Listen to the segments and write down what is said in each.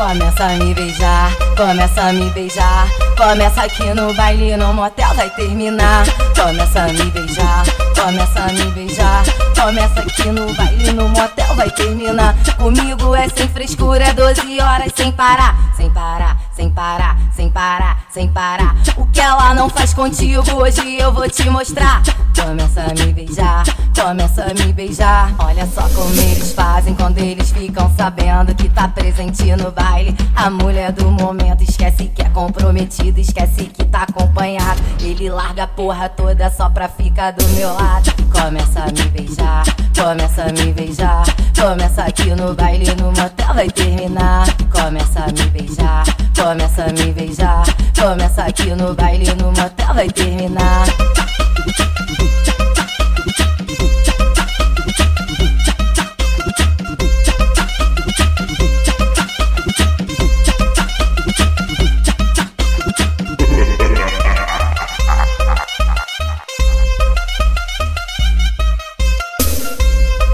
Começa a me beijar, começa a me beijar. Começa aqui no baile, no motel, vai terminar. Começa a me beijar, começa a me beijar. Começa aqui no baile, no motel, vai terminar. Comigo é sem frescura, é 12 horas sem parar, sem parar, sem parar, sem parar, sem parar. O que ela não faz contigo, hoje eu vou te mostrar. Começa a me beijar, começa a me beijar. Olha só como eles fazem quando eles ficam sabendo que tá presente no baile. A mulher do momento esquece que é comprometida, esquece que tá acompanhado. Ele larga a porra toda só pra ficar do meu lado. Começa a me beijar, começa a me beijar. Começa aqui no baile, no motel vai terminar. Começa a me beijar, começa a me beijar. Começa aqui no baile, no motel vai terminar.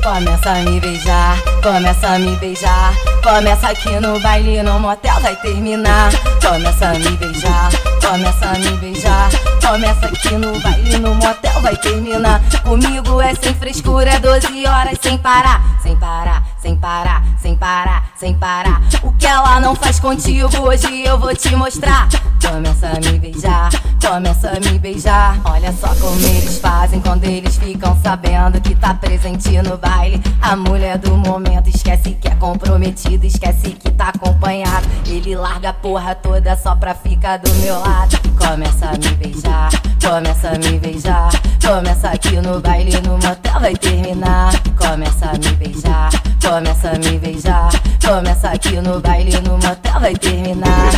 Começa a me beijar, começa a me beijar. Começa aqui no baile, no motel, vai terminar. Começa a me beijar, começa a me beijar. Começa aqui no baile, no motel, vai terminar. Comigo é sem frescura, é 12 horas sem parar, sem parar, sem parar, sem parar, sem parar. O que ela não faz contigo, hoje eu vou te mostrar. Começa a me beijar, começa a me beijar. Olha só como eles fazem quando eles ficam sabendo que tá presente no baile. A mulher do momento esquece que é comprometido, esquece que tá acompanhado. Ele larga a porra toda só pra ficar do meu lado. Começa a me beijar, começa a me beijar. Começa aqui no baile, no motel vai terminar. Começa a me beijar, começa a me beijar. Começa aqui no baile, no motel vai terminar.